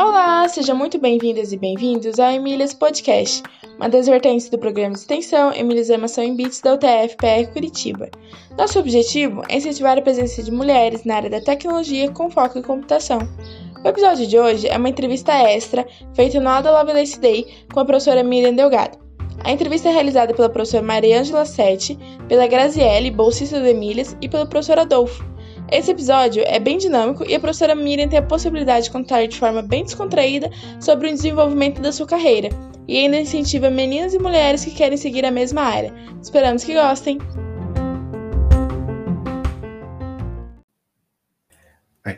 Olá, sejam muito bem-vindas e bem-vindos ao Emílias Podcast, uma das vertentes do programa de extensão Emílias Amação em Bits da UTF-PR Curitiba. Nosso objetivo é incentivar a presença de mulheres na área da tecnologia com foco em computação. O episódio de hoje é uma entrevista extra feita no Ada Lovelace Day com a professora Miriam Delgado. A entrevista é realizada pela professora Mariângela Sete, pela Graziele, bolsista do Emílias, e pelo professor Adolfo. Esse episódio é bem dinâmico e a professora Miriam tem a possibilidade de contar de forma bem descontraída sobre o desenvolvimento da sua carreira e ainda incentiva meninas e mulheres que querem seguir a mesma área. Esperamos que gostem!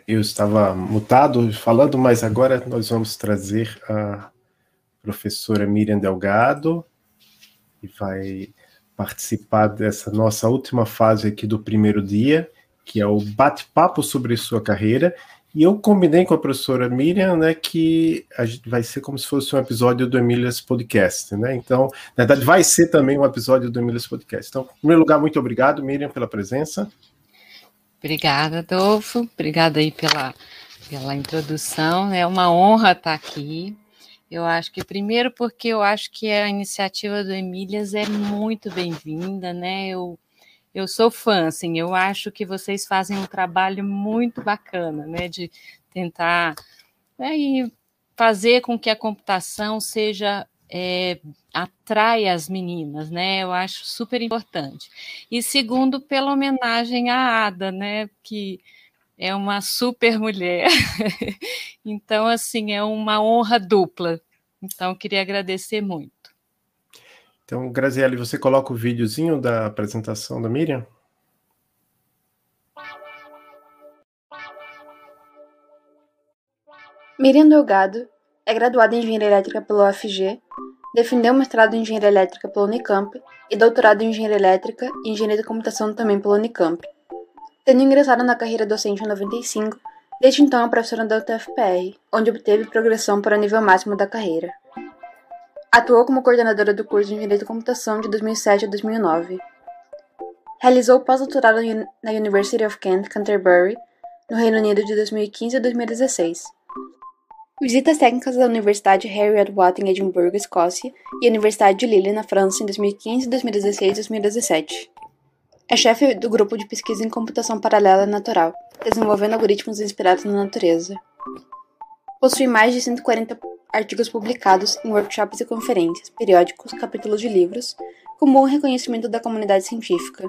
Eu estava mutado falando, mas agora nós vamos trazer a professora Miriam Delgado, que vai participar dessa nossa última fase aqui do primeiro dia que é o bate-papo sobre sua carreira. E eu combinei com a professora Miriam, né, que vai ser como se fosse um episódio do Emílias Podcast, né? Então, na verdade, vai ser também um episódio do Emílias Podcast. Então, em primeiro lugar, muito obrigado, Miriam, pela presença. Obrigada, Adolfo. Obrigada aí pela, pela introdução. É uma honra estar aqui. Eu acho que primeiro porque eu acho que a iniciativa do Emílias é muito bem-vinda, né? Eu eu sou fã, assim, eu acho que vocês fazem um trabalho muito bacana, né, de tentar né, fazer com que a computação seja é, atrai as meninas, né? Eu acho super importante. E segundo, pela homenagem à Ada, né? Que é uma super mulher. então, assim, é uma honra dupla. Então, queria agradecer muito. Então, Graziele, você coloca o videozinho da apresentação da Miriam? Miriam Delgado é graduada em Engenharia Elétrica pela UFG, defendeu mestrado em Engenharia Elétrica pela Unicamp e doutorado em Engenharia Elétrica e Engenharia de Computação também pela Unicamp. Tendo ingressado na carreira docente em 95, desde então é professora da UTFPR, onde obteve progressão para o nível máximo da carreira. Atuou como coordenadora do curso de Engenharia de Computação de 2007 a 2009. Realizou pós-doutorado na University of Kent, Canterbury, no Reino Unido de 2015 a 2016. Visitas técnicas da Universidade Harry Watt em Edimburgo, Escócia, e a Universidade de Lille, na França, em 2015, 2016 e 2017. É chefe do grupo de pesquisa em computação paralela natural, desenvolvendo algoritmos inspirados na natureza. Possui mais de 140 artigos publicados em workshops e conferências, periódicos, capítulos de livros, com bom reconhecimento da comunidade científica.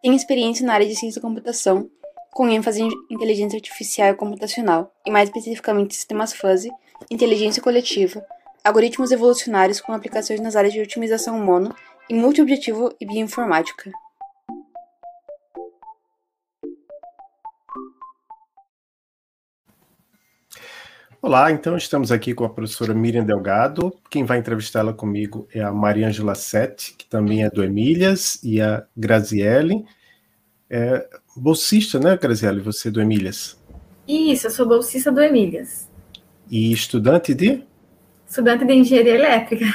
Tem experiência na área de ciência da computação, com ênfase em inteligência artificial e computacional, e mais especificamente sistemas fuzzy, inteligência coletiva, algoritmos evolucionários com aplicações nas áreas de otimização mono e multiobjetivo e bioinformática. Olá, então estamos aqui com a professora Miriam Delgado. Quem vai entrevistá-la comigo é a Mariângela Sete, que também é do Emílias, e a Graziele. É bolsista, né, Graziele? Você é do Emílias? Isso, eu sou bolsista do Emílias. E estudante de? Estudante de engenharia elétrica.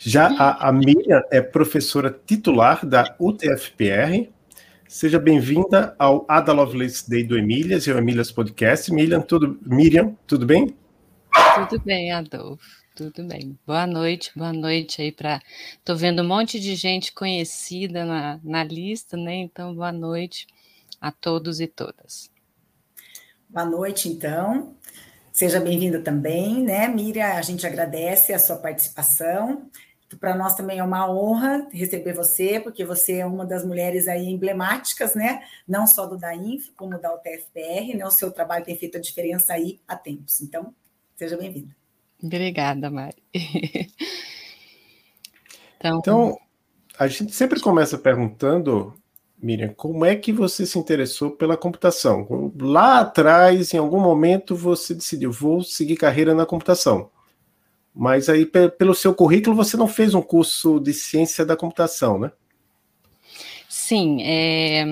Já a, a Miriam é professora titular da UTFPR, Seja bem-vinda ao Ada Lovelace Day do Emílias e ao Emílias Podcast. Miriam, tudo, Miriam, tudo bem? Tudo bem, Adolfo. Tudo bem. Boa noite, boa noite aí para. Estou vendo um monte de gente conhecida na, na lista, né? Então, boa noite a todos e todas. Boa noite, então. Seja bem-vinda também, né, Miriam? A gente agradece a sua participação. Para nós também é uma honra receber você, porque você é uma das mulheres aí emblemáticas, né? Não só do DAINF, como da UTFPR, né? O seu trabalho tem feito a diferença aí há tempos. Então, seja bem-vinda. Obrigada, Mari. então, então, a gente sempre começa perguntando, Miriam, como é que você se interessou pela computação? Lá atrás, em algum momento, você decidiu, vou seguir carreira na computação. Mas aí, pelo seu currículo, você não fez um curso de ciência da computação, né? Sim, é,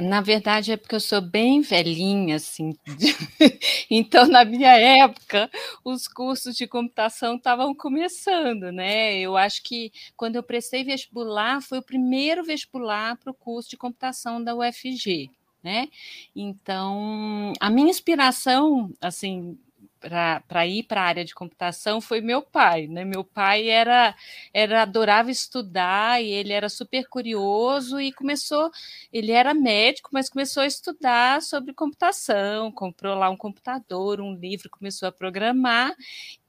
na verdade é porque eu sou bem velhinha, assim. então, na minha época, os cursos de computação estavam começando, né? Eu acho que quando eu prestei vestibular, foi o primeiro vestibular para o curso de computação da UFG. Né? Então, a minha inspiração, assim, para ir para a área de computação foi meu pai, né? Meu pai era, era adorava estudar e ele era super curioso e começou, ele era médico, mas começou a estudar sobre computação, comprou lá um computador, um livro, começou a programar,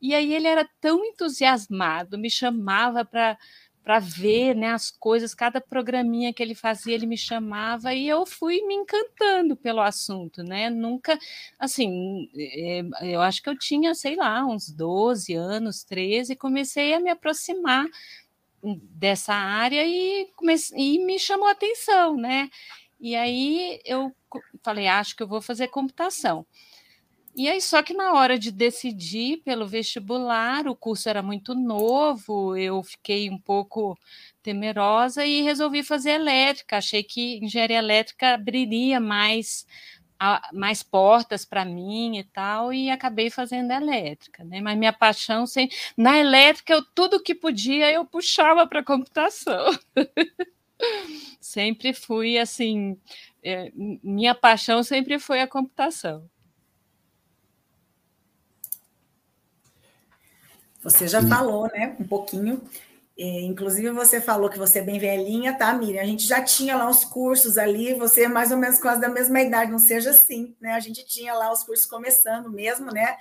e aí ele era tão entusiasmado, me chamava para para ver né, as coisas, cada programinha que ele fazia, ele me chamava e eu fui me encantando pelo assunto, né? Nunca, assim, eh, eu acho que eu tinha, sei lá, uns 12 anos, 13, e comecei a me aproximar dessa área e, comecei, e me chamou a atenção, né? E aí eu falei, acho que eu vou fazer computação. E aí, só que na hora de decidir pelo vestibular, o curso era muito novo, eu fiquei um pouco temerosa e resolvi fazer elétrica. Achei que engenharia elétrica abriria mais, mais portas para mim e tal, e acabei fazendo elétrica, né? Mas minha paixão sem... na elétrica, eu, tudo que podia eu puxava para computação. sempre fui assim, é, minha paixão sempre foi a computação. Você já Sim. falou, né, um pouquinho. É, inclusive, você falou que você é bem velhinha, tá, Miriam? A gente já tinha lá os cursos ali, você é mais ou menos quase da mesma idade, não seja assim, né? A gente tinha lá os cursos começando mesmo, né?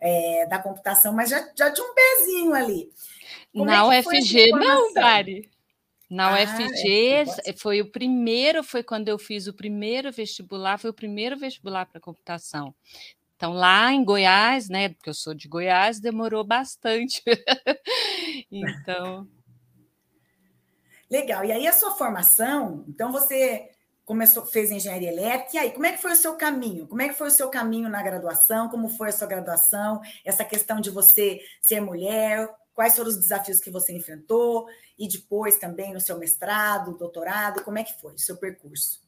É, da computação, mas já, já tinha um pezinho ali. Como Na é UFG, não, Dari. Na ah, UFG é, foi o primeiro, foi quando eu fiz o primeiro vestibular, foi o primeiro vestibular para computação. Então, lá em Goiás, né, porque eu sou de Goiás, demorou bastante. então. Legal. E aí, a sua formação, então você começou, fez engenharia elétrica, e aí, como é que foi o seu caminho? Como é que foi o seu caminho na graduação? Como foi a sua graduação? Essa questão de você ser mulher, quais foram os desafios que você enfrentou? E depois também no seu mestrado, doutorado, como é que foi o seu percurso?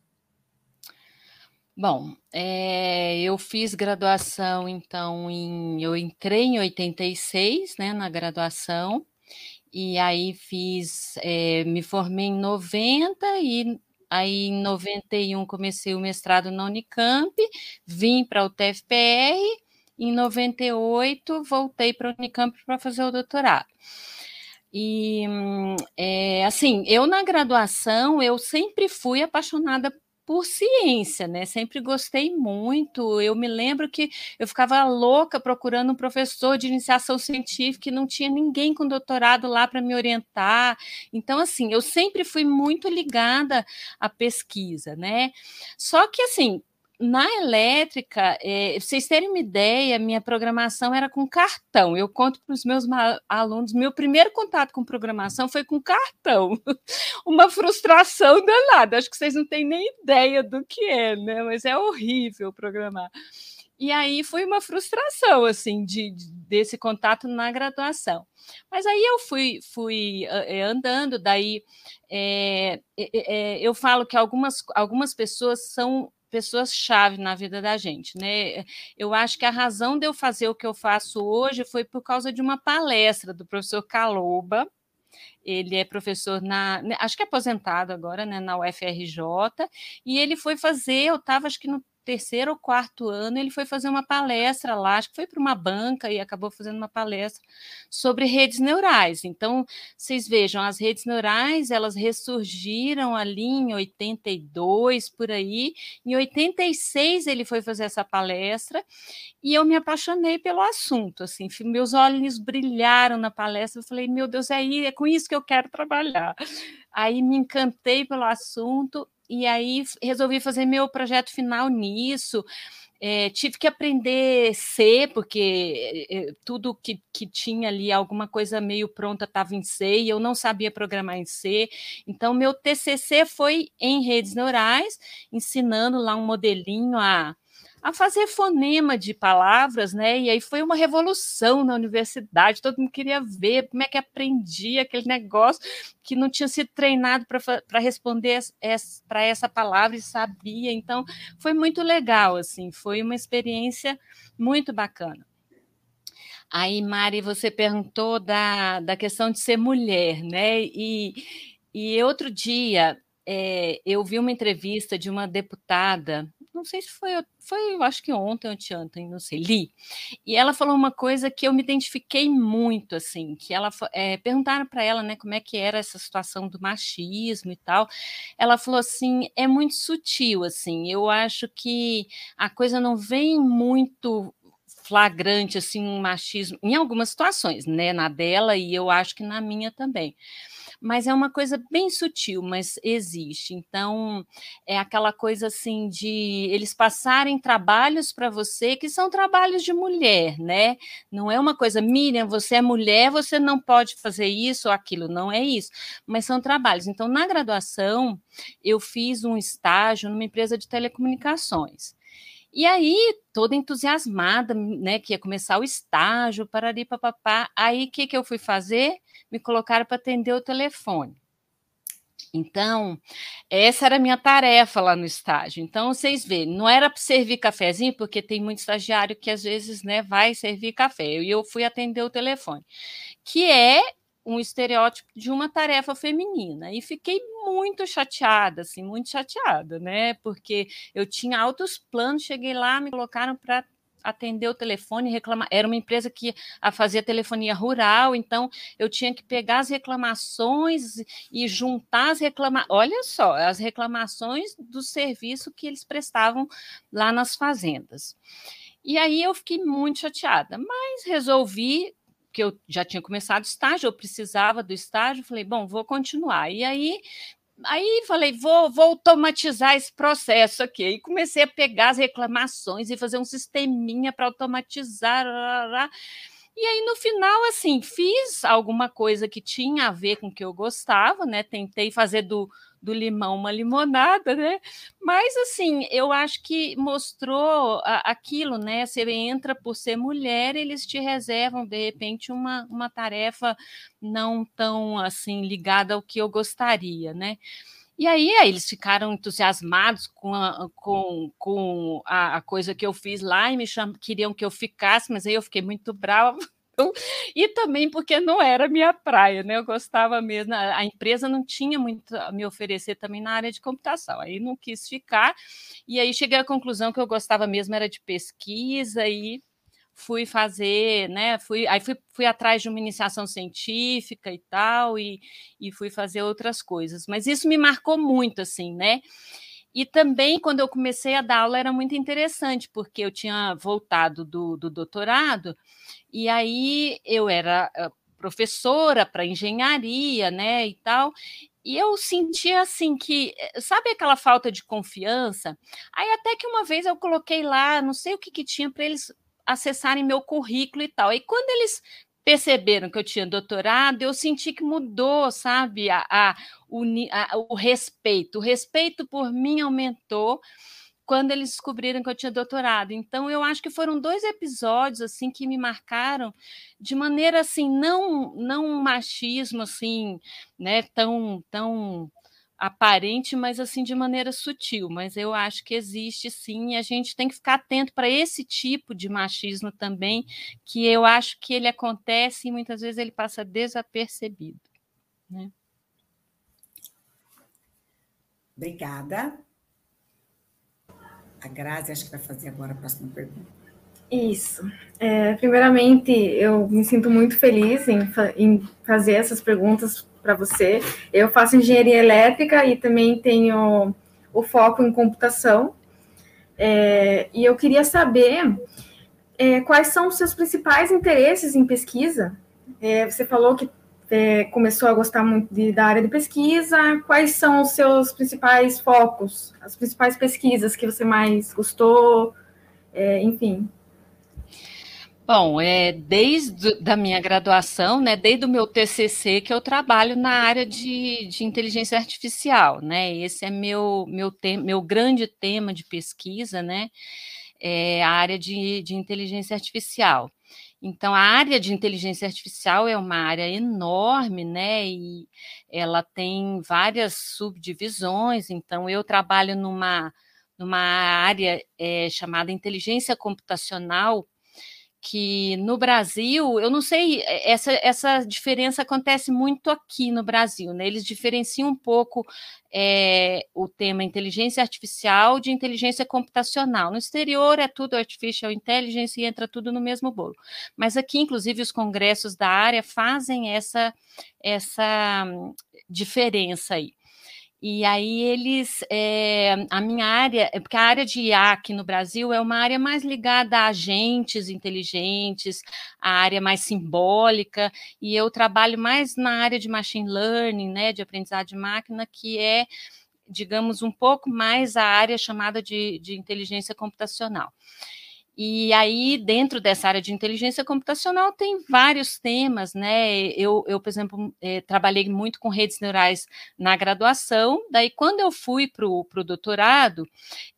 Bom, é, eu fiz graduação, então, em, eu entrei em 86, né, na graduação, e aí fiz, é, me formei em 90 e aí em 91 comecei o mestrado na Unicamp, vim para o TFPR, em 98 voltei para a Unicamp para fazer o doutorado. E, é, assim, eu na graduação, eu sempre fui apaixonada por ciência, né? Sempre gostei muito. Eu me lembro que eu ficava louca procurando um professor de iniciação científica e não tinha ninguém com doutorado lá para me orientar. Então, assim, eu sempre fui muito ligada à pesquisa, né? Só que, assim, na elétrica, é, vocês terem uma ideia, minha programação era com cartão. Eu conto para os meus alunos, meu primeiro contato com programação foi com cartão. uma frustração danada. Acho que vocês não têm nem ideia do que é, né? Mas é horrível programar. E aí foi uma frustração, assim, de, de desse contato na graduação. Mas aí eu fui, fui uh, andando, daí é, é, eu falo que algumas, algumas pessoas são pessoas-chave na vida da gente, né? Eu acho que a razão de eu fazer o que eu faço hoje foi por causa de uma palestra do professor Caloba. Ele é professor na, né, acho que é aposentado agora, né, na UFRJ, e ele foi fazer, eu estava acho que no terceiro ou quarto ano, ele foi fazer uma palestra lá, acho que foi para uma banca e acabou fazendo uma palestra sobre redes neurais. Então, vocês vejam, as redes neurais, elas ressurgiram ali em 82, por aí. Em 86 ele foi fazer essa palestra e eu me apaixonei pelo assunto, assim, meus olhos brilharam na palestra, eu falei, meu Deus, é, aí, é com isso que eu quero trabalhar. Aí me encantei pelo assunto e aí resolvi fazer meu projeto final nisso. É, tive que aprender C, porque é, tudo que, que tinha ali, alguma coisa meio pronta estava em C e eu não sabia programar em C. Então, meu TCC foi em redes neurais, ensinando lá um modelinho a, a fazer fonema de palavras, né? E aí foi uma revolução na universidade, todo mundo queria ver como é que aprendia aquele negócio que não tinha sido treinado para responder para essa palavra e sabia. Então, foi muito legal, assim, foi uma experiência muito bacana. Aí, Mari, você perguntou da, da questão de ser mulher, né? E, e outro dia é, eu vi uma entrevista de uma deputada não sei se foi, foi, eu acho que ontem ou anteontem, não sei, li. E ela falou uma coisa que eu me identifiquei muito, assim, que ela é, perguntaram para ela, né, como é que era essa situação do machismo e tal. Ela falou assim, é muito sutil, assim. Eu acho que a coisa não vem muito flagrante assim um machismo em algumas situações, né, na dela e eu acho que na minha também mas é uma coisa bem sutil, mas existe. Então, é aquela coisa assim de eles passarem trabalhos para você que são trabalhos de mulher, né? Não é uma coisa, Miriam, você é mulher, você não pode fazer isso ou aquilo, não é isso, mas são trabalhos. Então, na graduação, eu fiz um estágio numa empresa de telecomunicações. E aí, toda entusiasmada, né, que ia começar o estágio, parari, papapá. Aí, o que, que eu fui fazer? Me colocaram para atender o telefone. Então, essa era a minha tarefa lá no estágio. Então, vocês veem, não era para servir cafezinho, porque tem muito estagiário que às vezes né, vai servir café. E eu fui atender o telefone, que é um estereótipo de uma tarefa feminina e fiquei muito chateada, assim, muito chateada, né? Porque eu tinha altos planos, cheguei lá, me colocaram para atender o telefone, reclamar. Era uma empresa que fazia telefonia rural, então eu tinha que pegar as reclamações e juntar as reclamações. Olha só, as reclamações do serviço que eles prestavam lá nas fazendas. E aí eu fiquei muito chateada, mas resolvi que eu já tinha começado estágio, eu precisava do estágio, falei, bom, vou continuar. E aí Aí falei, vou, vou automatizar esse processo aqui. E comecei a pegar as reclamações e fazer um sisteminha para automatizar. Lá, lá. E aí, no final, assim, fiz alguma coisa que tinha a ver com o que eu gostava, né? Tentei fazer do, do limão uma limonada, né? Mas assim, eu acho que mostrou aquilo, né? Você entra por ser mulher, eles te reservam de repente uma, uma tarefa não tão assim ligada ao que eu gostaria, né? E aí, eles ficaram entusiasmados com a, com, com a, a coisa que eu fiz lá e me cham... queriam que eu ficasse, mas aí eu fiquei muito brava então, e também porque não era minha praia, né? Eu gostava mesmo, a empresa não tinha muito a me oferecer também na área de computação, aí não quis ficar, e aí cheguei à conclusão que eu gostava mesmo era de pesquisa e fui fazer, né? Fui, aí fui, fui atrás de uma iniciação científica e tal, e, e fui fazer outras coisas. Mas isso me marcou muito, assim, né? E também, quando eu comecei a dar aula, era muito interessante, porque eu tinha voltado do, do doutorado, e aí eu era eh, professora para engenharia, né, e tal, e eu sentia assim que, eh, sabe aquela falta de confiança? Aí até que uma vez eu coloquei lá, não sei o que, que tinha para eles acessarem meu currículo e tal. E quando eles perceberam que eu tinha doutorado, eu senti que mudou, sabe, a, a, o, a, o respeito. O respeito por mim aumentou quando eles descobriram que eu tinha doutorado. Então, eu acho que foram dois episódios assim que me marcaram de maneira assim não não um machismo assim, né, tão tão aparente, mas assim de maneira sutil. Mas eu acho que existe sim, e a gente tem que ficar atento para esse tipo de machismo também, que eu acho que ele acontece e muitas vezes ele passa desapercebido. Né? Obrigada. A Grazi acho que vai fazer agora a próxima pergunta. Isso. É, primeiramente, eu me sinto muito feliz em, em fazer essas perguntas para você. Eu faço engenharia elétrica e também tenho o foco em computação. É, e eu queria saber é, quais são os seus principais interesses em pesquisa. É, você falou que é, começou a gostar muito de, da área de pesquisa. Quais são os seus principais focos, as principais pesquisas que você mais gostou? É, enfim. Bom, é desde da minha graduação, né, desde o meu TCC que eu trabalho na área de, de inteligência artificial, né? Esse é meu meu te, meu grande tema de pesquisa, né? é a área de, de inteligência artificial. Então, a área de inteligência artificial é uma área enorme, né? E ela tem várias subdivisões. Então, eu trabalho numa, numa área é, chamada inteligência computacional, que no Brasil, eu não sei, é, essa, essa diferença acontece muito aqui no Brasil, né? Eles diferenciam um pouco é, o tema inteligência artificial de inteligência computacional. No exterior é tudo artificial intelligence e entra tudo no mesmo bolo. Mas aqui, inclusive, os congressos da área fazem essa, essa hum, diferença aí. E aí eles, é, a minha área, é porque a área de IA aqui no Brasil é uma área mais ligada a agentes inteligentes, a área mais simbólica, e eu trabalho mais na área de machine learning, né, de aprendizado de máquina, que é, digamos, um pouco mais a área chamada de, de inteligência computacional. E aí, dentro dessa área de inteligência computacional, tem vários temas, né? Eu, eu por exemplo, eh, trabalhei muito com redes neurais na graduação, daí, quando eu fui para o doutorado,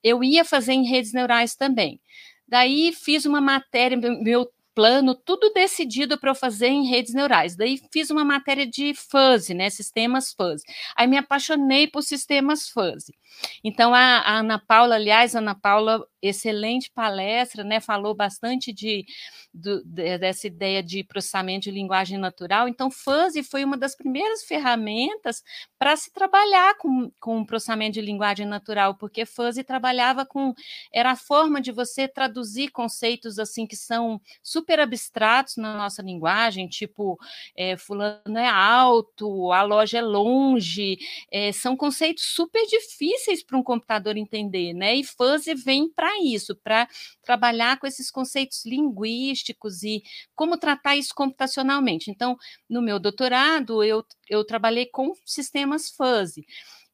eu ia fazer em redes neurais também. Daí, fiz uma matéria, meu plano, tudo decidido para eu fazer em redes neurais. Daí fiz uma matéria de fuzzy, né, sistemas fuzzy. Aí me apaixonei por sistemas fuzzy. Então a, a Ana Paula, aliás, a Ana Paula excelente palestra, né? Falou bastante de, do, de, dessa ideia de processamento de linguagem natural. Então, Fuzzy foi uma das primeiras ferramentas para se trabalhar com, com processamento de linguagem natural, porque Fuzzy trabalhava com era a forma de você traduzir conceitos assim que são super abstratos na nossa linguagem, tipo é, fulano é alto, a loja é longe, é, são conceitos super difíceis para um computador entender, né? E Fuzzy vem para isso, para trabalhar com esses conceitos linguísticos e como tratar isso computacionalmente. Então, no meu doutorado, eu, eu trabalhei com sistemas fuzzy.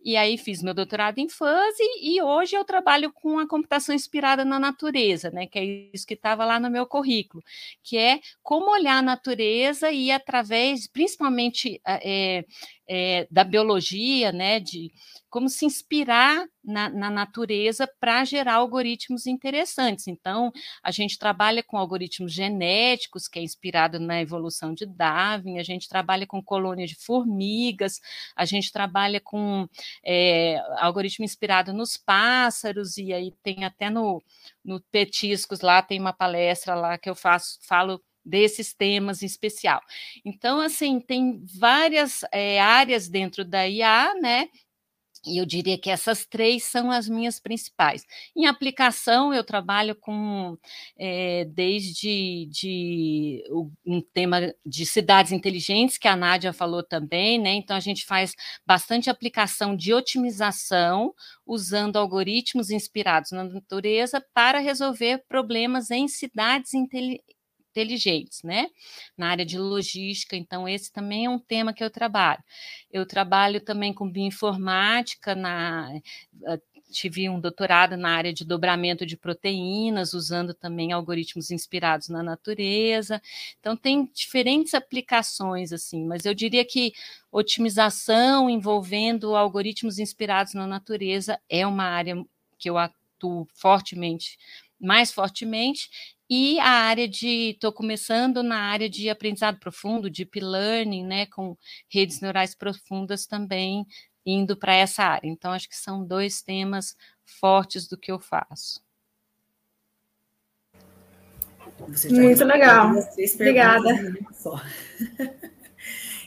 E aí fiz meu doutorado em fuzzy e hoje eu trabalho com a computação inspirada na natureza, né? Que é isso que estava lá no meu currículo, que é como olhar a natureza e através, principalmente é, é, da biologia, né? De como se inspirar na, na natureza para gerar algoritmos interessantes. Então, a gente trabalha com algoritmos genéticos, que é inspirado na evolução de Darwin, a gente trabalha com colônias de formigas, a gente trabalha com é, algoritmo inspirado nos pássaros, e aí tem até no, no Petiscos lá, tem uma palestra lá que eu faço, falo desses temas em especial. Então, assim, tem várias é, áreas dentro da IA, né? E eu diria que essas três são as minhas principais. Em aplicação, eu trabalho com é, desde de, um tema de cidades inteligentes, que a Nádia falou também, né? Então, a gente faz bastante aplicação de otimização, usando algoritmos inspirados na natureza para resolver problemas em cidades inteligentes inteligentes, né? Na área de logística, então esse também é um tema que eu trabalho. Eu trabalho também com bioinformática, na, eh, tive um doutorado na área de dobramento de proteínas, usando também algoritmos inspirados na natureza. Então tem diferentes aplicações assim, mas eu diria que otimização envolvendo algoritmos inspirados na natureza é uma área que eu atuo fortemente mais fortemente e a área de, estou começando na área de aprendizado profundo, deep learning, né, com redes neurais profundas também indo para essa área. Então, acho que são dois temas fortes do que eu faço. Muito legal. Obrigada.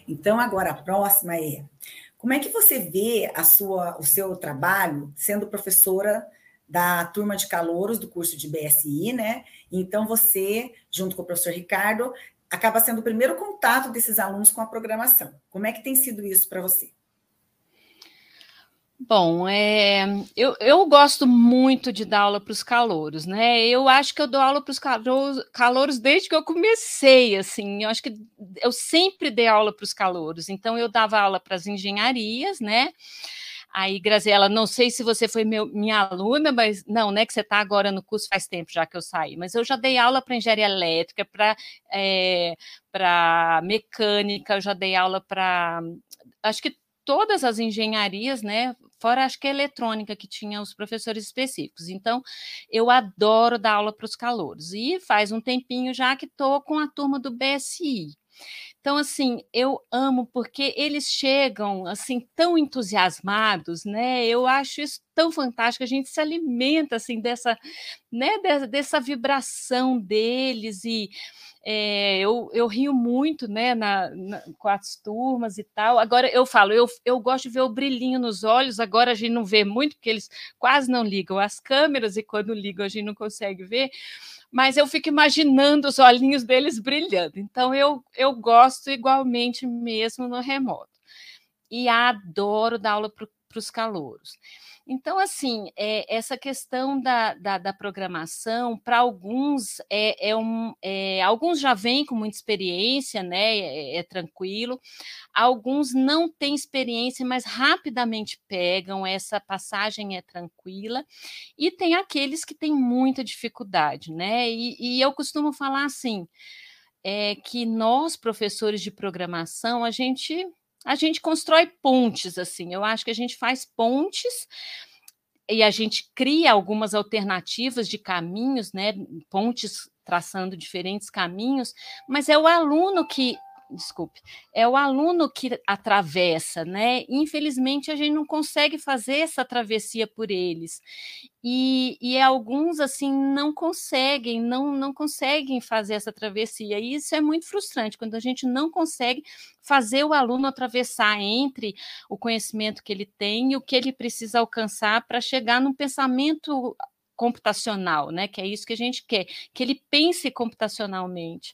então, agora a próxima é: como é que você vê a sua, o seu trabalho sendo professora da turma de calouros do curso de BSI, né? Então, você, junto com o professor Ricardo, acaba sendo o primeiro contato desses alunos com a programação. Como é que tem sido isso para você? Bom, é, eu, eu gosto muito de dar aula para os calouros, né? Eu acho que eu dou aula para os calouros, calouros desde que eu comecei, assim. Eu acho que eu sempre dei aula para os calouros. Então, eu dava aula para as engenharias, né? Aí, Graziela, não sei se você foi meu, minha aluna, mas não, né? Que você está agora no curso faz tempo já que eu saí, mas eu já dei aula para engenharia elétrica, para é, para mecânica, eu já dei aula para. Acho que todas as engenharias, né? Fora acho que a eletrônica que tinha os professores específicos. Então, eu adoro dar aula para os calouros. E faz um tempinho já que estou com a turma do BSI. Então, assim, eu amo porque eles chegam assim tão entusiasmados, né? Eu acho isso tão fantástico. A gente se alimenta assim dessa, né? Dessa, vibração deles e é, eu, eu rio muito, né, na, na, com as turmas e tal. Agora eu falo, eu, eu gosto de ver o brilhinho nos olhos. Agora a gente não vê muito, porque eles quase não ligam as câmeras, e quando ligam a gente não consegue ver mas eu fico imaginando os olhinhos deles brilhando. Então eu, eu gosto igualmente mesmo no remoto. E adoro dar aula para os calouros. Então, assim, é, essa questão da, da, da programação, para alguns, é, é um, é, alguns já vêm com muita experiência, né? É, é, tranquilo. Alguns não têm experiência, mas rapidamente pegam, essa passagem é tranquila. E tem aqueles que têm muita dificuldade, né? E, e eu costumo falar assim. É que nós, professores de programação, a gente a gente constrói pontes, assim. Eu acho que a gente faz pontes e a gente cria algumas alternativas de caminhos, né? Pontes traçando diferentes caminhos, mas é o aluno que desculpe, é o aluno que atravessa, né? Infelizmente, a gente não consegue fazer essa travessia por eles. E, e alguns, assim, não conseguem, não, não conseguem fazer essa travessia. E isso é muito frustrante, quando a gente não consegue fazer o aluno atravessar entre o conhecimento que ele tem e o que ele precisa alcançar para chegar num pensamento computacional, né? Que é isso que a gente quer, que ele pense computacionalmente.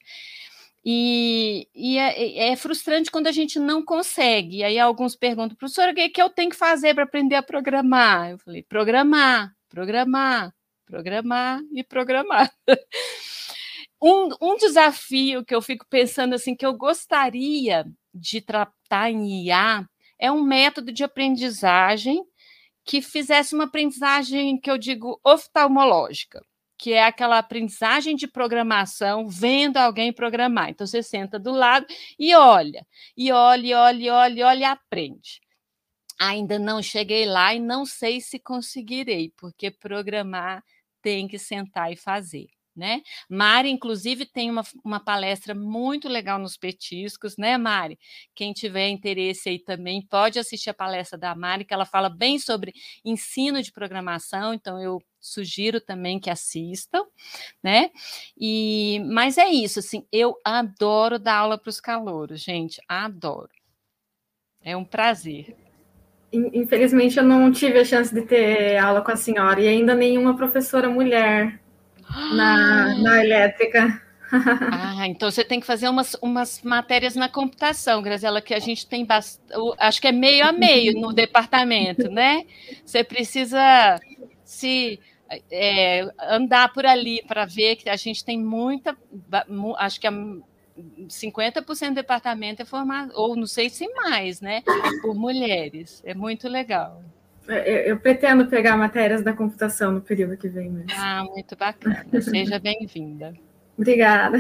E, e é, é, frustrante quando a gente não consegue. Aí alguns perguntam, professor, o que, é que eu tenho que fazer para aprender a programar? Eu falei, programar, programar, programar e programar. um, um desafio que eu fico pensando assim, que eu gostaria de tratar em IA é um método de aprendizagem que fizesse uma aprendizagem que eu digo oftalmológica que é aquela aprendizagem de programação, vendo alguém programar. Então, você senta do lado e olha, e olha, e olha, e olha, e olha e aprende. Ainda não cheguei lá e não sei se conseguirei, porque programar tem que sentar e fazer né? Mari, inclusive, tem uma, uma palestra muito legal nos petiscos, né, Mari? Quem tiver interesse aí também pode assistir a palestra da Mari, que ela fala bem sobre ensino de programação, então eu sugiro também que assistam, né? E mas é isso, assim, eu adoro dar aula para os calouros, gente, adoro. É um prazer. Infelizmente eu não tive a chance de ter aula com a senhora e ainda nenhuma professora mulher na, na elétrica. Ah, então você tem que fazer umas, umas matérias na computação, Graziela, que a gente tem bastante. Acho que é meio a meio no departamento, né? Você precisa se é, andar por ali para ver que a gente tem muita. Acho que é 50% do departamento é formado, ou não sei se mais, né? Por mulheres. É muito legal. Eu, eu, pretendo pegar matérias da computação no período que vem mesmo. Ah, muito bacana. Seja bem-vinda. Obrigada.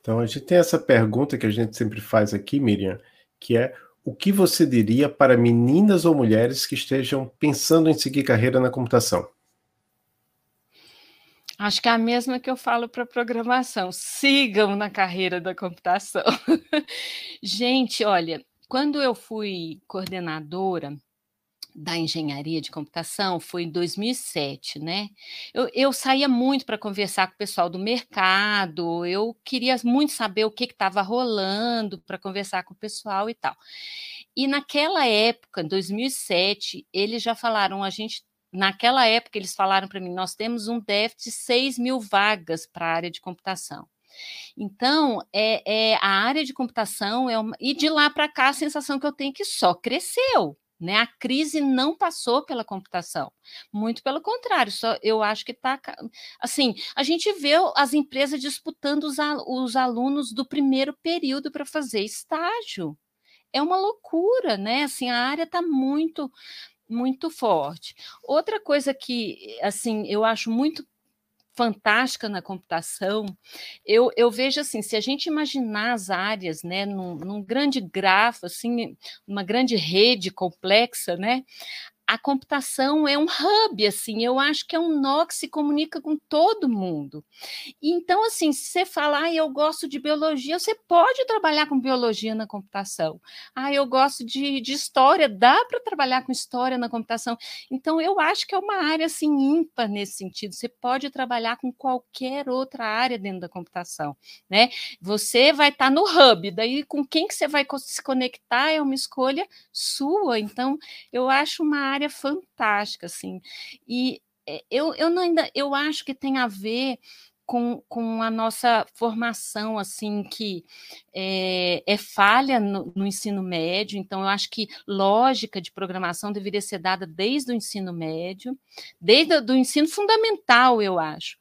Então, a gente tem essa pergunta que a gente sempre faz aqui, Miriam, que é o que você diria para meninas ou mulheres que estejam pensando em seguir carreira na computação? Acho que é a mesma que eu falo para programação. Sigam na carreira da computação. Gente, olha, quando eu fui coordenadora da engenharia de computação foi em 2007, né? Eu, eu saía muito para conversar com o pessoal do mercado, eu queria muito saber o que estava rolando para conversar com o pessoal e tal. E naquela época, em 2007, eles já falaram, a gente naquela época eles falaram para mim, nós temos um déficit de 6 mil vagas para a área de computação. Então, é, é, a área de computação é uma, e de lá para cá a sensação que eu tenho é que só cresceu. Né? A crise não passou pela computação, muito pelo contrário. Só eu acho que está assim. A gente vê as empresas disputando os, os alunos do primeiro período para fazer estágio. É uma loucura, né? Assim, a área está muito, muito forte. Outra coisa que, assim, eu acho muito fantástica na computação, eu, eu vejo assim, se a gente imaginar as áreas, né, num, num grande grafo, assim, uma grande rede complexa, né, a computação é um hub, assim, eu acho que é um nó que se comunica com todo mundo. Então, assim, se você falar, ah, eu gosto de biologia, você pode trabalhar com biologia na computação. Ah, eu gosto de, de história, dá para trabalhar com história na computação. Então, eu acho que é uma área, assim, ímpar nesse sentido. Você pode trabalhar com qualquer outra área dentro da computação, né? Você vai estar tá no hub, daí com quem que você vai se conectar é uma escolha sua. Então, eu acho uma área fantástica, assim. E eh, eu, eu ainda eu acho que tem a ver com, com a nossa formação, assim, que é, é falha no, no, ensino médio, então eu acho que lógica de programação deveria ser dada desde o ensino médio, desde o ensino fundamental, eu acho.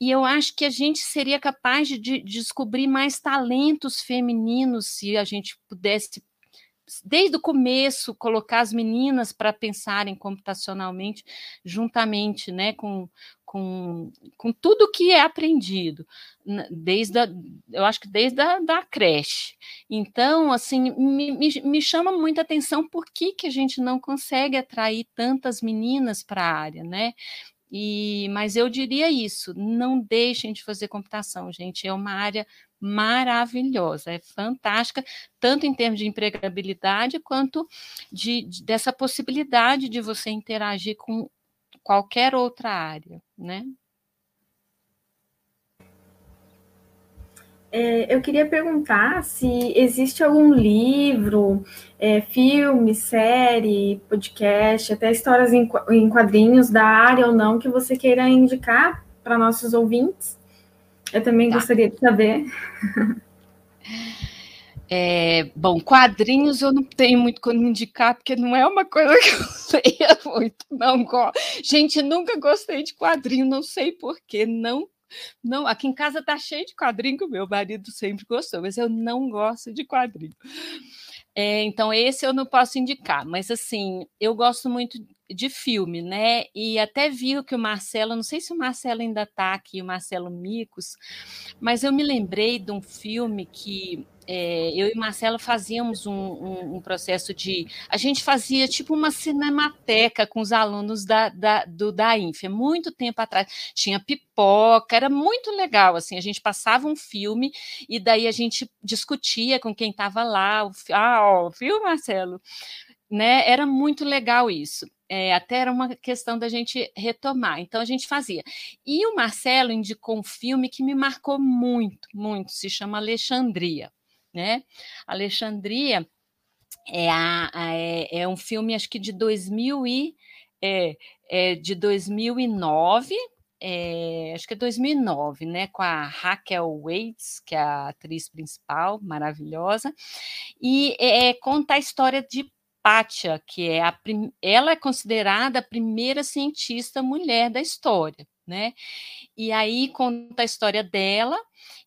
E eu acho que a gente seria capaz de, de descobrir mais talentos femininos se a gente pudesse desde o começo, colocar as meninas para pensarem computacionalmente, juntamente né, com, com, com tudo que é aprendido, desde a, eu acho que desde a da creche. Então, assim, me, me, me chama muita atenção por que, que a gente não consegue atrair tantas meninas para a área, né? E, mas eu diria isso: não deixem de fazer computação, gente. É uma área maravilhosa, é fantástica, tanto em termos de empregabilidade quanto de, de, dessa possibilidade de você interagir com qualquer outra área, né? É, eu queria perguntar se existe algum livro, é, filme, série, podcast, até histórias em, em quadrinhos da área ou não que você queira indicar para nossos ouvintes. Eu também tá. gostaria de saber. É, bom, quadrinhos eu não tenho muito como indicar, porque não é uma coisa que eu leia muito, não. Gente, nunca gostei de quadrinho, não sei porquê, não. Não, aqui em casa tá cheio de quadrinho que o meu marido sempre gostou, mas eu não gosto de quadrinho. É, então, esse eu não posso indicar, mas assim, eu gosto muito de filme, né? E até vi que o Marcelo, não sei se o Marcelo ainda está aqui, o Marcelo Micos, mas eu me lembrei de um filme que é, eu e Marcelo fazíamos um, um, um, processo de. A gente fazia tipo uma cinemateca com os alunos da, da, do, da INF, muito tempo atrás. Tinha pipoca, era muito legal. assim A gente passava um filme e daí a gente discutia com quem estava lá. Ah, ó, viu, Marcelo? Né? Era muito legal isso. É, até era uma questão da gente retomar. Então a gente fazia. E o Marcelo indicou um filme que me marcou muito, muito. Se chama Alexandria né? Alexandria é, a, a, é, é, um filme, acho que de 2000 e, é, é de 2009, é, acho que é 2009, né, com a Raquel Waits, que é a atriz principal, maravilhosa, e é, é conta a história de Pátia, que é a ela é considerada a primeira cientista mulher da história, né? E aí conta a história dela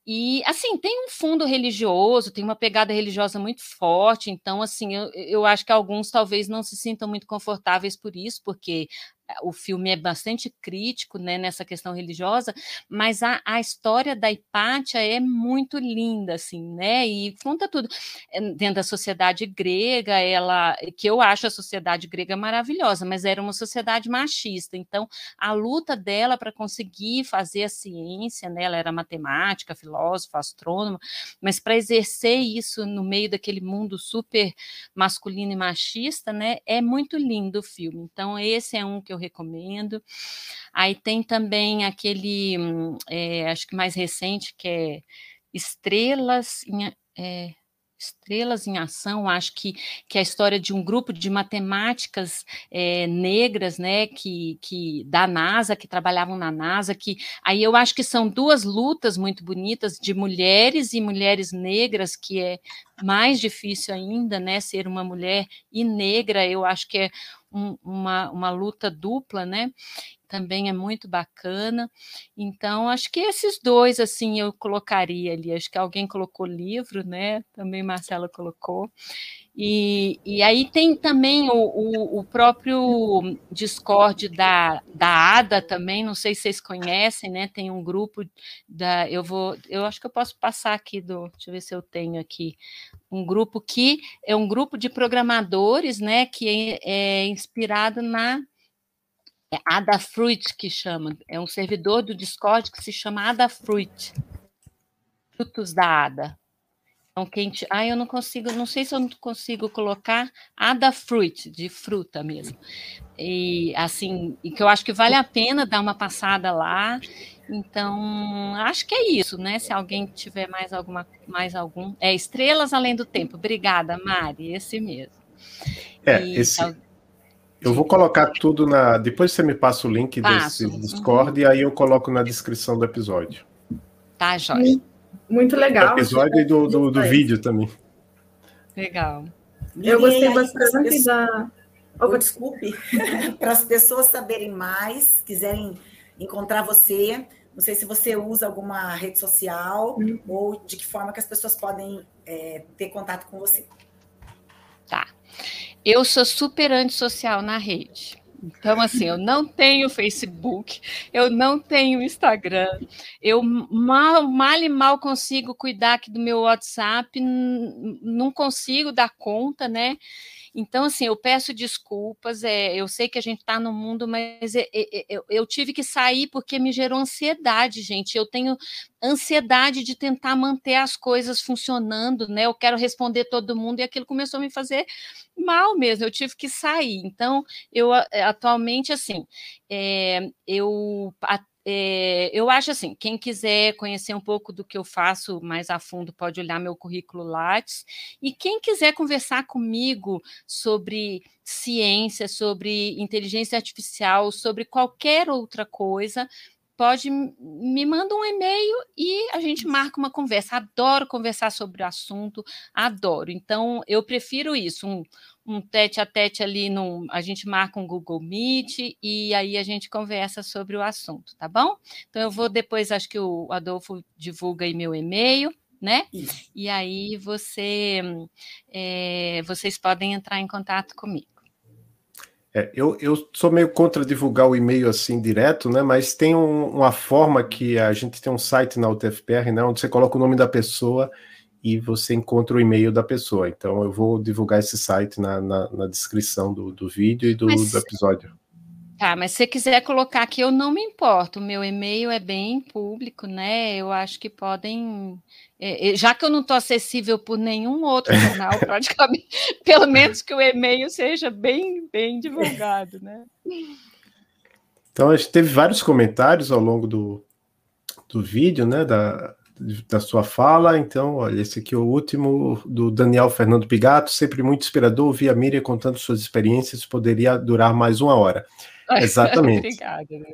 e, assim, tem um fundo religioso, tem uma pegada religiosa muito forte, então, assim, eu, eu acho que alguns talvez não se sintam muito confortáveis por isso, porque o filme é bastante crítico né, nessa questão religiosa, mas a, a história da Hipátia é muito linda, assim, né? E conta tudo. Eh, dentro da sociedade grega, ela, que eu acho a sociedade grega maravilhosa, mas era uma sociedade machista. Então, a luta dela para conseguir fazer a ciência, né? Ela era matemática, filósofa, astrônoma, mas para exercer isso no meio daquele mundo super masculino e machista, né? É muito lindo o filme. Então, esse é um que eu eu recomendo. Aí tem também aquele, é, acho que mais recente, que é Estrelas em, é, Estrelas em Ação, acho que, que é a história de um grupo de matemáticas é, negras, né, que, que da NASA, que trabalhavam na NASA, que aí eu acho que são duas lutas muito bonitas de mulheres e mulheres negras, que é mais difícil ainda, né, ser uma mulher e negra, eu acho que é um, uma, uma luta dupla, né? Também é muito bacana. Então, acho que esses dois, assim, eu colocaria ali. Acho que alguém colocou livro, né? Também Marcela colocou. E, e aí tem também o, o, o, próprio Discord da, da ADA também, não sei se vocês conhecem, né? Tem um grupo da. Eu vou. Eu acho que eu posso passar aqui do. Deixa eu ver se eu tenho aqui. Um grupo que é um grupo de programadores, né? Que é, é inspirado na é Adafruit que chama, é um servidor do Discord que se chama Adafruit, frutos da Ada. Então, quem te... Ah, eu não consigo, não sei se eu não consigo colocar Adafruit, de fruta mesmo. E assim, e que eu acho que vale a pena dar uma passada lá. Então, acho que é isso, né? Se alguém tiver mais alguma, mais algum. É Estrelas Além do Tempo. Obrigada, Mari, esse mesmo. É, e, esse. Tal... Eu vou colocar tudo na. Depois você me passa o link Passo. desse Discord uhum. e aí eu coloco na descrição do episódio. Tá, Jorge. Muito legal. Do episódio e do, do, do vídeo também. Legal. Eu gostei bastante da. Oh, desculpe. Para as pessoas saberem mais, quiserem encontrar você, não sei se você usa alguma rede social uhum. ou de que forma que as pessoas podem é, ter contato com você. Tá. Eu sou super antissocial na rede. Então, assim, eu não tenho Facebook, eu não tenho Instagram, eu mal, mal e mal consigo cuidar aqui do meu WhatsApp, não consigo dar conta, né? Então, assim, eu peço desculpas, é, eu sei que a gente está no mundo, mas é, é, é eu tive que sair porque me gerou ansiedade, gente. Eu tenho ansiedade de tentar manter as coisas funcionando, né? Eu quero responder todo mundo e aquilo começou a me fazer mal mesmo. Eu tive que sair. Então, eu atualmente, assim, é, eu é, eu acho assim, quem quiser conhecer um pouco do que eu faço mais a fundo pode olhar meu currículo Lattes. E quem quiser conversar comigo sobre ciência, sobre inteligência artificial, sobre qualquer outra coisa, pode me manda um e-mail e a gente marca uma conversa. Adoro conversar sobre o assunto, adoro. Então, eu prefiro isso, um, um tete a tete ali, no a gente marca um Google Meet e aí a gente conversa sobre o assunto, tá bom? Então eu vou depois, acho que o Adolfo divulga aí meu e-mail, né? Isso. E aí você, é, vocês podem entrar em contato comigo. É, eu, eu sou meio contra divulgar o e-mail assim direto, né? Mas tem um, uma forma que a gente tem um site na UTFPR, né? Onde você coloca o nome da pessoa e você encontra o e-mail da pessoa. Então, eu vou divulgar esse site na, na, na descrição do, do vídeo e do, mas, do, episódio. Tá, mas se você quiser colocar aqui, eu não me importo. O meu e-mail é bem público, né? Eu acho que podem. É, é já que eu não estou acessível por nenhum outro canal, praticamente, pelo menos que o e-mail seja bem, bem divulgado, né? Então, a gente teve vários comentários ao longo do, do vídeo, né? Da, da sua fala. Então, olha, esse aqui é o último do Daniel Fernando Pigato, sempre muito inspirador. Ouvir a Miriam contando suas experiências, poderia durar mais uma hora. Exatamente. Obrigada. Né?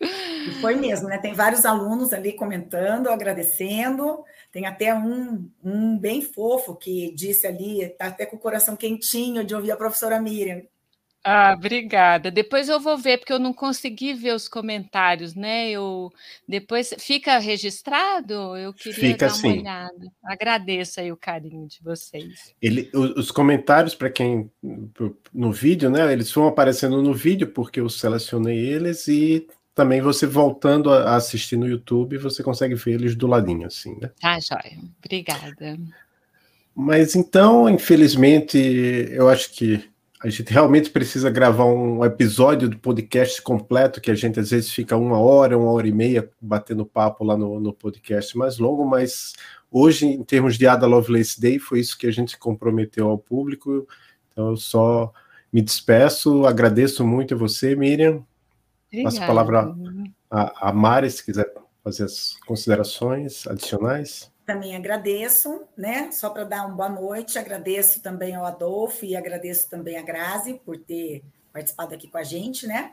E foi mesmo, né? Tem vários alunos ali comentando, agradecendo. Tem até um, um bem fofo que disse ali, tá até com o coração quentinho de ouvir a professora Miriam. Ah, obrigada. Depois eu vou ver, porque eu não consegui ver os comentários, né? Eu depois fica registrado. Eu queria fica dar uma sim. olhada. Agradeço aí o carinho de vocês. Ele, os comentários para quem no vídeo, né? Eles vão aparecendo no vídeo porque eu selecionei eles e também você voltando a assistir no YouTube, você consegue ver eles do ladinho, assim, né? Tá, joia. Obrigada. Mas então, infelizmente, eu acho que a gente realmente precisa gravar um episódio do podcast completo, que a gente às vezes fica uma hora, uma hora e meia batendo papo lá no, no podcast mais longo, mas hoje, em termos de Ada Lovelace Day, foi isso que a gente comprometeu ao público. Então, eu só me despeço, agradeço muito a você, Miriam. Obrigada. Passo a palavra a, a Mari, se quiser fazer as considerações adicionais também agradeço, né? Só para dar uma boa noite, agradeço também ao Adolfo e agradeço também a Grazi por ter participado aqui com a gente, né?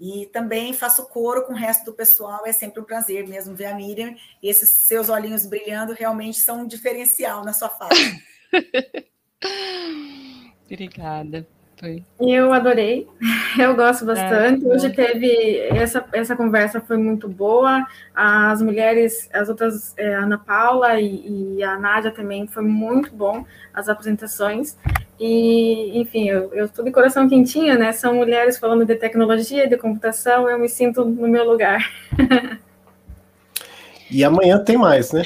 E também faço coro com o resto do pessoal, é sempre um prazer mesmo ver a Miriam. E esses seus olhinhos brilhando realmente são um diferencial na sua fala. Obrigada. Eu adorei, eu gosto bastante. É, Hoje teve essa, essa conversa foi muito boa. As mulheres, as outras, é, a Ana Paula e, e, a Nádia também foi muito bom as apresentações. E, enfim, eu, eu tô de coração quentinho, né? São mulheres falando de tecnologia, de computação, eu me sinto no meu lugar. e amanhã tem mais, né?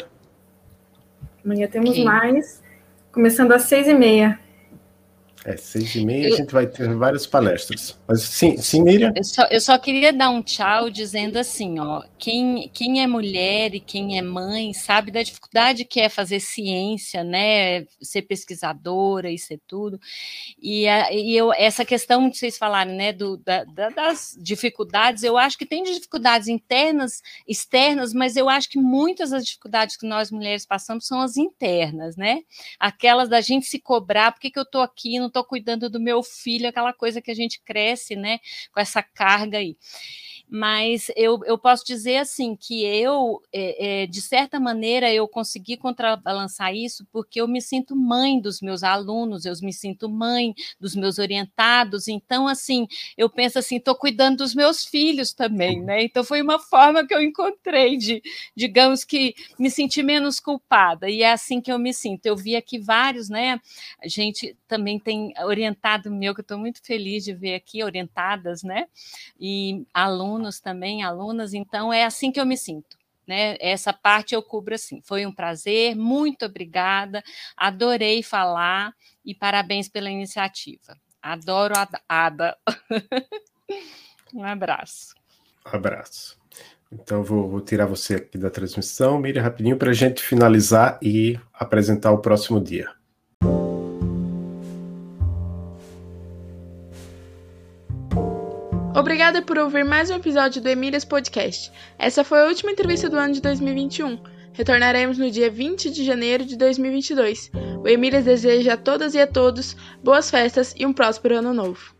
Amanhã temos mais, começando às seis e meia. É, seis e meia a gente vai ter várias palestras. Mas sim, sim Miriam? Eu só, eu só queria dar um tchau dizendo assim, ó, quem, quem é mulher e quem é mãe sabe da dificuldade que é fazer ciência, né, ser pesquisadora e ser tudo, e, a, e eu, essa questão que vocês falaram, né, do, da, das dificuldades, eu acho que tem dificuldades internas, externas, mas eu acho que muitas das dificuldades que nós mulheres passamos são as internas, né, aquelas da gente se cobrar, por que, que eu tô aqui, não estou cuidando do meu filho, aquela coisa que a gente né, com essa carga aí mas eu, eu posso dizer assim que eu, é, é, de certa maneira, eu consegui contrabalançar isso porque eu me sinto mãe dos meus alunos, eu me sinto mãe dos meus orientados, então assim, eu penso assim, estou cuidando dos meus filhos também, né? Então foi uma forma que eu encontrei de, digamos que, me sentir menos culpada, e é assim que eu me sinto. Eu vi aqui vários, né? A gente também tem orientado meu, que eu estou muito feliz de ver aqui, orientadas, né? E alunos alunos também, alunas, então é assim que eu me sinto. Né? Essa parte eu cubro assim. Foi um prazer, muito obrigada, adorei falar e parabéns pela iniciativa. Adoro a Ada. um abraço. Um abraço. Então, vou, vou, tirar você aqui da transmissão, Miriam, rapidinho, para a gente finalizar e apresentar o próximo dia. Obrigada por ouvir mais um episódio do Emílias Podcast. Essa foi a última entrevista do ano de 2021. Retornaremos no dia 20 de janeiro de 2022. O Emílias deseja a todas e a todos boas festas e um próspero ano novo.